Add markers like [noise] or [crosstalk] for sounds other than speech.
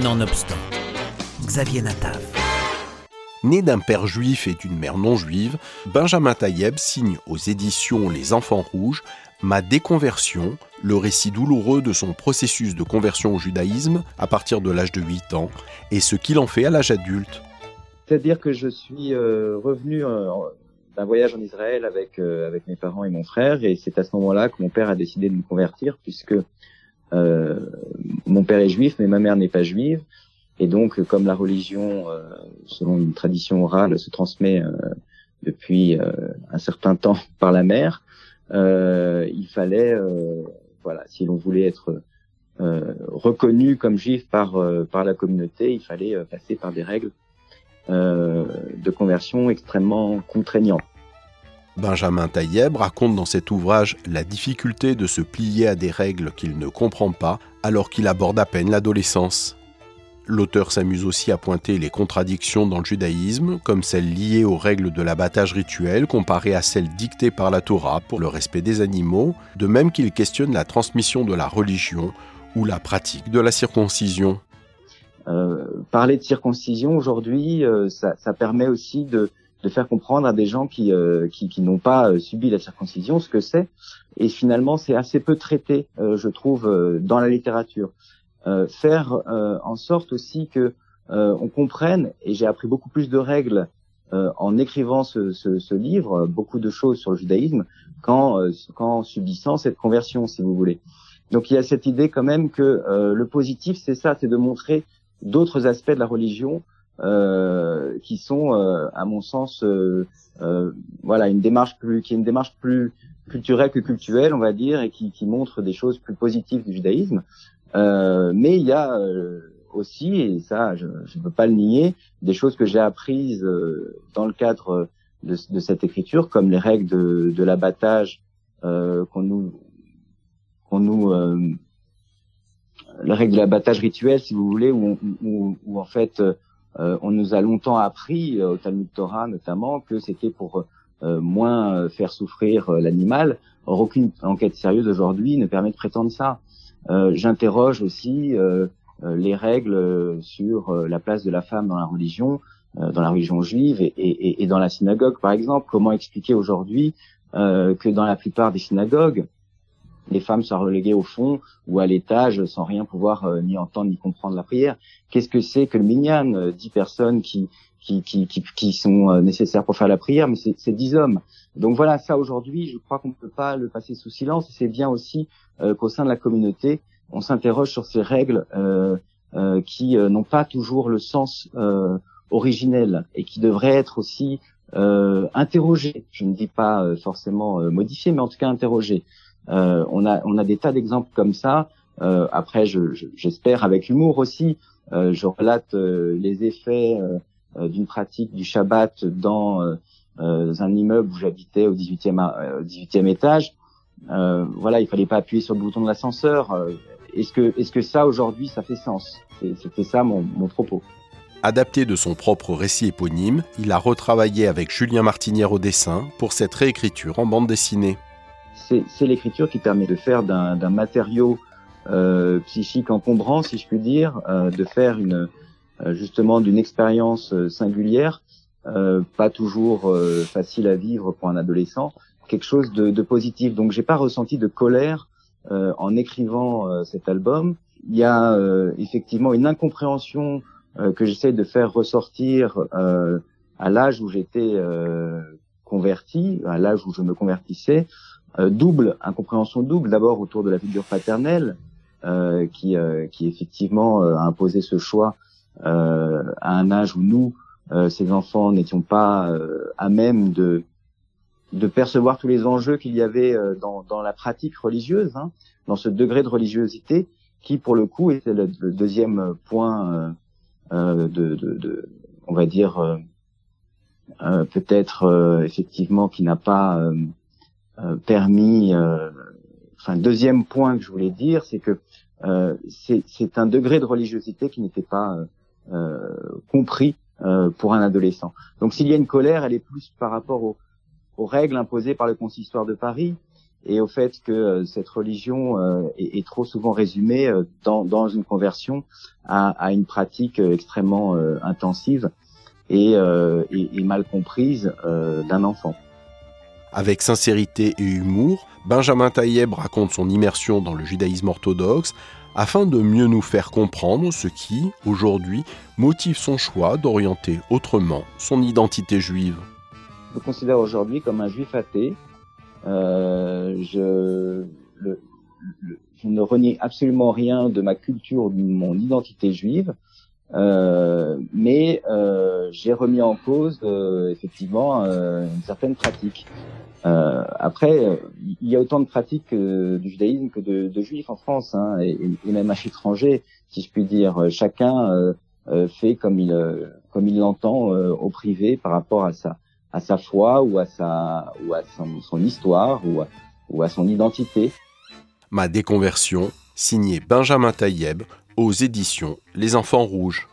Nonobstant, Xavier Natav. Né d'un père juif et d'une mère non juive, Benjamin Tayeb signe aux éditions Les Enfants Rouges Ma déconversion, le récit douloureux de son processus de conversion au judaïsme à partir de l'âge de 8 ans et ce qu'il en fait à l'âge adulte. C'est-à-dire que je suis euh, revenu euh, d'un voyage en Israël avec, euh, avec mes parents et mon frère et c'est à ce moment-là que mon père a décidé de me convertir puisque mon père est juif mais ma mère n'est pas juive et donc, comme la religion, euh, selon une tradition orale, se transmet euh, depuis euh, un certain temps [laughs] par la mère, il fallait, voilà, si l'on voulait être reconnu comme juif par par la communauté, il fallait passer par des règles de conversion extrêmement contraignantes. Benjamin Taïeb raconte dans cet ouvrage la difficulté de se plier à des règles qu'il ne comprend pas alors qu'il aborde à peine l'adolescence. L'auteur s'amuse aussi à pointer les contradictions dans le judaïsme, comme celles liées aux règles de l'abattage rituel comparées à celles dictées par la Torah pour le respect des animaux, de même qu'il questionne la transmission de la religion ou la pratique de la circoncision. Euh, parler de circoncision aujourd'hui, euh, ça, permet aussi de, faire comprendre à des gens qui, euh, qui, qui n'ont pas subi la circoncision ce que c'est. Et finalement, c'est assez peu traité, je trouve, dans la littérature. Euh, faire euh, en sorte aussi que euh, on comprenne, et j'ai appris beaucoup plus de règles en écrivant ce, ce, ce, livre, beaucoup de choses sur le judaïsme, qu'en qu'en subissant cette conversion, si vous voulez. Donc il y a cette idée quand même que le positif, c'est ça, c'est de montrer d'autres aspects de la religion euh, qui sont, à mon sens, euh, voilà, une démarche plus, qui est une démarche plus culturelle que culturelle, on va dire, et qui, qui montre des choses plus positives du judaïsme. Euh, mais il y a euh, aussi, et ça je ne peux pas le nier, des choses que j'ai apprises euh, dans le cadre de, de, cette écriture, comme les règles de, de l'abattage qu'on nous, qu'on nous les règles de l'abattage rituel, si vous voulez, où, où, où en fait on nous a longtemps appris, au Talmud Torah notamment, que c'était pour moins faire souffrir l'animal. Or, aucune enquête sérieuse aujourd'hui ne permet de prétendre ça. Euh, j'interroge aussi euh, euh, les règles sur la place de la femme dans la religion, dans la religion juive et, et, et, dans la synagogue, par exemple. Comment expliquer aujourd'hui que dans la plupart des synagogues, les femmes soient reléguées au fond ou à l'étage sans rien pouvoir ni entendre ni comprendre la prière. Qu'est-ce que c'est que le minyan Dix personnes qui, qui, qui, qui, sont nécessaires pour faire la prière, mais c'est dix hommes. Donc voilà, ça aujourd'hui, je crois qu'on ne peut pas le passer sous silence. C'est bien aussi euh, qu'au sein de la communauté, on s'interroge sur ces règles euh, euh, qui n'ont pas toujours le sens originel et qui devraient être aussi interrogées. Je ne dis pas forcément modifiées, mais en tout cas interrogées. on a des tas d'exemples comme ça. après, j'espère je, avec humour aussi. je relate les effets d'une pratique du Shabbat dans euh, un immeuble où j'habitais au 18e, euh, 18e étage. Euh, voilà, il fallait pas appuyer sur le bouton de l'ascenseur. Euh, est-ce que, est-ce que ça aujourd'hui, ça fait sens? C'était ça mon, mon propos. Adapté de son propre récit éponyme, il a retravaillé avec Julien Martinière au dessin pour cette réécriture en bande dessinée. C'est l'écriture qui permet de faire d'un matériau euh, psychique encombrant, si je puis dire, euh, de faire une justement d'une expérience singulière euh, pas toujours euh, facile à vivre pour un adolescent, quelque chose de, de positif. Donc j'ai pas ressenti de colère euh, en écrivant cet album. Il y a effectivement une incompréhension que j'essaie de faire ressortir à l'âge où j'étais converti, à l'âge où je me convertissais, double, incompréhension double, d'abord autour de la figure paternelle, euh, qui, euh, qui effectivement a imposé ce choix euh, à un âge où nous, euh, ces enfants n'étions pas euh, à même de de percevoir tous les enjeux qu'il y avait euh, dans, dans la pratique religieuse, hein, dans ce degré de religiosité qui, pour le coup, était le, deuxième point de, de, on va dire, peut-être effectivement qui n'a pas permis. enfin, deuxième point que je voulais dire, c'est que c'est un degré de religiosité qui n'était pas compris euh, pour un adolescent. Donc s'il y a une colère, elle est plus par rapport aux, règles imposées par le consistoire de Paris, et au fait que cette religion est, trop souvent résumée dans, une conversion à, une pratique extrêmement intensive et, mal comprise d'un enfant. Avec sincérité et humour, Benjamin Taïeb raconte son immersion dans le judaïsme orthodoxe afin de mieux nous faire comprendre ce qui, aujourd'hui, motive son choix d'orienter autrement son identité juive. Je me considère aujourd'hui comme un juif athée. Euh, je, ne renie absolument rien de ma culture, de mon identité juive, euh, mais euh, j'ai remis en cause effectivement une certaine pratique. Euh, après, euh, il y a autant de pratiques euh, du judaïsme que de, juifs en France, hein, et, même à l'étranger, si je puis dire. Chacun euh, fait comme il comme il l'entend au privé par rapport à sa à sa foi ou à sa ou à son, son histoire ou à, ou à son identité. Ma déconversion, signé Benjamin Taïeb, aux éditions Les Enfants Rouges.